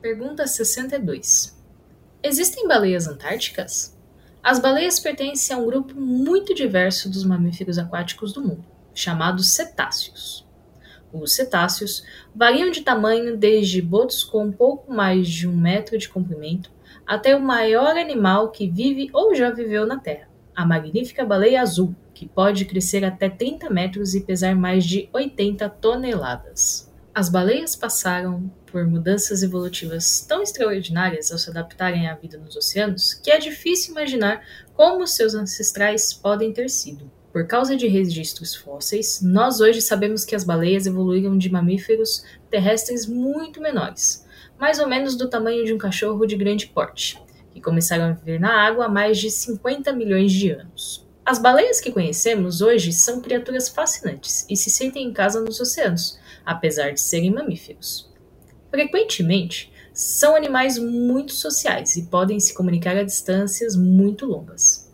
Pergunta 62. Existem baleias antárticas? As baleias pertencem a um grupo muito diverso dos mamíferos aquáticos do mundo, chamados cetáceos. Os cetáceos variam de tamanho desde botos com pouco mais de um metro de comprimento até o maior animal que vive ou já viveu na Terra, a magnífica baleia azul, que pode crescer até 30 metros e pesar mais de 80 toneladas. As baleias passaram por mudanças evolutivas tão extraordinárias ao se adaptarem à vida nos oceanos que é difícil imaginar como seus ancestrais podem ter sido. Por causa de registros fósseis, nós hoje sabemos que as baleias evoluíram de mamíferos terrestres muito menores, mais ou menos do tamanho de um cachorro de grande porte, que começaram a viver na água há mais de 50 milhões de anos. As baleias que conhecemos hoje são criaturas fascinantes e se sentem em casa nos oceanos, apesar de serem mamíferos. Frequentemente, são animais muito sociais e podem se comunicar a distâncias muito longas.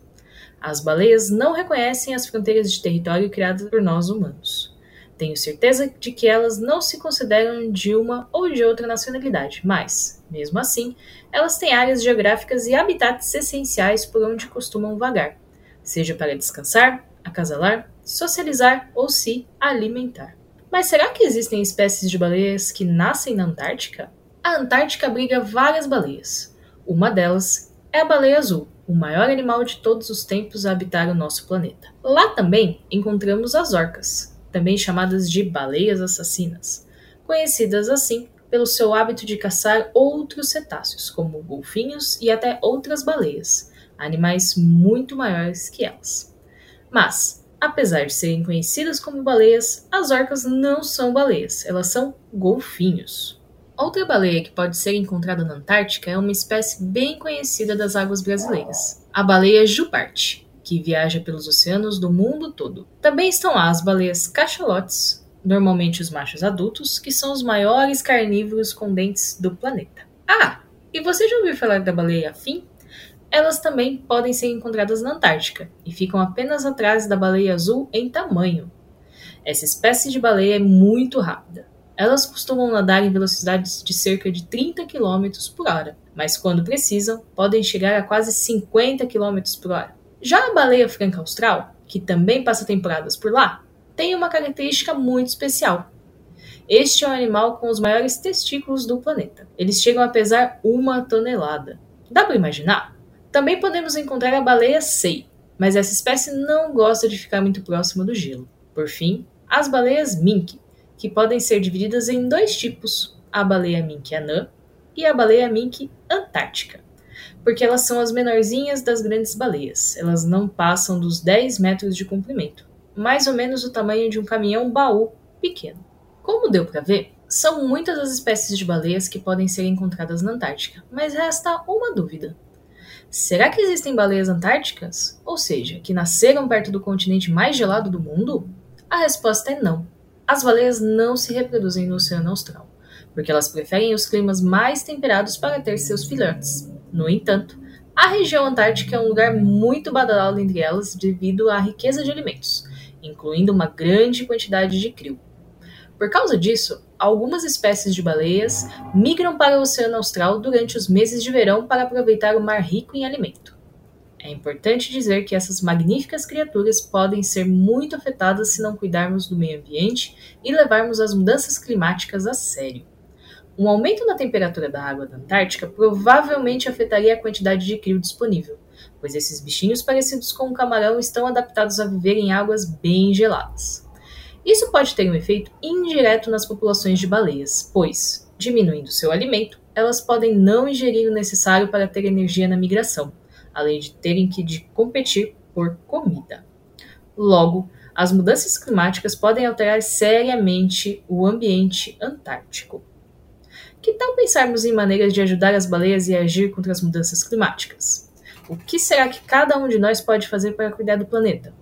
As baleias não reconhecem as fronteiras de território criadas por nós humanos. Tenho certeza de que elas não se consideram de uma ou de outra nacionalidade, mas, mesmo assim, elas têm áreas geográficas e habitats essenciais por onde costumam vagar, seja para descansar, acasalar, socializar ou se alimentar. Mas será que existem espécies de baleias que nascem na Antártica? A Antártica abriga várias baleias. Uma delas é a baleia azul, o maior animal de todos os tempos a habitar o nosso planeta. Lá também encontramos as orcas, também chamadas de baleias assassinas, conhecidas assim pelo seu hábito de caçar outros cetáceos, como golfinhos e até outras baleias, animais muito maiores que elas. Mas, apesar de serem conhecidas como baleias, as orcas não são baleias, elas são golfinhos. Outra baleia que pode ser encontrada na Antártica é uma espécie bem conhecida das águas brasileiras, a baleia jubarte, que viaja pelos oceanos do mundo todo. Também estão lá as baleias cachalotes, normalmente os machos adultos, que são os maiores carnívoros com dentes do planeta. Ah, e você já ouviu falar da baleia fim? Elas também podem ser encontradas na Antártica e ficam apenas atrás da baleia azul em tamanho. Essa espécie de baleia é muito rápida elas costumam nadar em velocidades de cerca de 30 km por hora, mas quando precisam, podem chegar a quase 50 km por hora. Já a baleia franca austral, que também passa temporadas por lá, tem uma característica muito especial. Este é o animal com os maiores testículos do planeta. Eles chegam a pesar uma tonelada. Dá para imaginar? Também podemos encontrar a baleia sei, mas essa espécie não gosta de ficar muito próxima do gelo. Por fim, as baleias mink, que podem ser divididas em dois tipos, a baleia mink anã e a baleia mink antártica, porque elas são as menorzinhas das grandes baleias. Elas não passam dos 10 metros de comprimento, mais ou menos o tamanho de um caminhão baú pequeno. Como deu para ver, são muitas as espécies de baleias que podem ser encontradas na Antártica, mas resta uma dúvida. Será que existem baleias antárticas? Ou seja, que nasceram perto do continente mais gelado do mundo? A resposta é não. As baleias não se reproduzem no Oceano Austral, porque elas preferem os climas mais temperados para ter seus filhotes. No entanto, a região antártica é um lugar muito badalado entre elas devido à riqueza de alimentos, incluindo uma grande quantidade de krill. Por causa disso, algumas espécies de baleias migram para o Oceano Austral durante os meses de verão para aproveitar o mar rico em alimento. É importante dizer que essas magníficas criaturas podem ser muito afetadas se não cuidarmos do meio ambiente e levarmos as mudanças climáticas a sério. Um aumento na temperatura da água da Antártica provavelmente afetaria a quantidade de crio disponível, pois esses bichinhos parecidos com um camarão estão adaptados a viver em águas bem geladas. Isso pode ter um efeito indireto nas populações de baleias, pois, diminuindo seu alimento, elas podem não ingerir o necessário para ter energia na migração, além de terem que de competir por comida. Logo, as mudanças climáticas podem alterar seriamente o ambiente antártico. Que tal pensarmos em maneiras de ajudar as baleias e agir contra as mudanças climáticas? O que será que cada um de nós pode fazer para cuidar do planeta?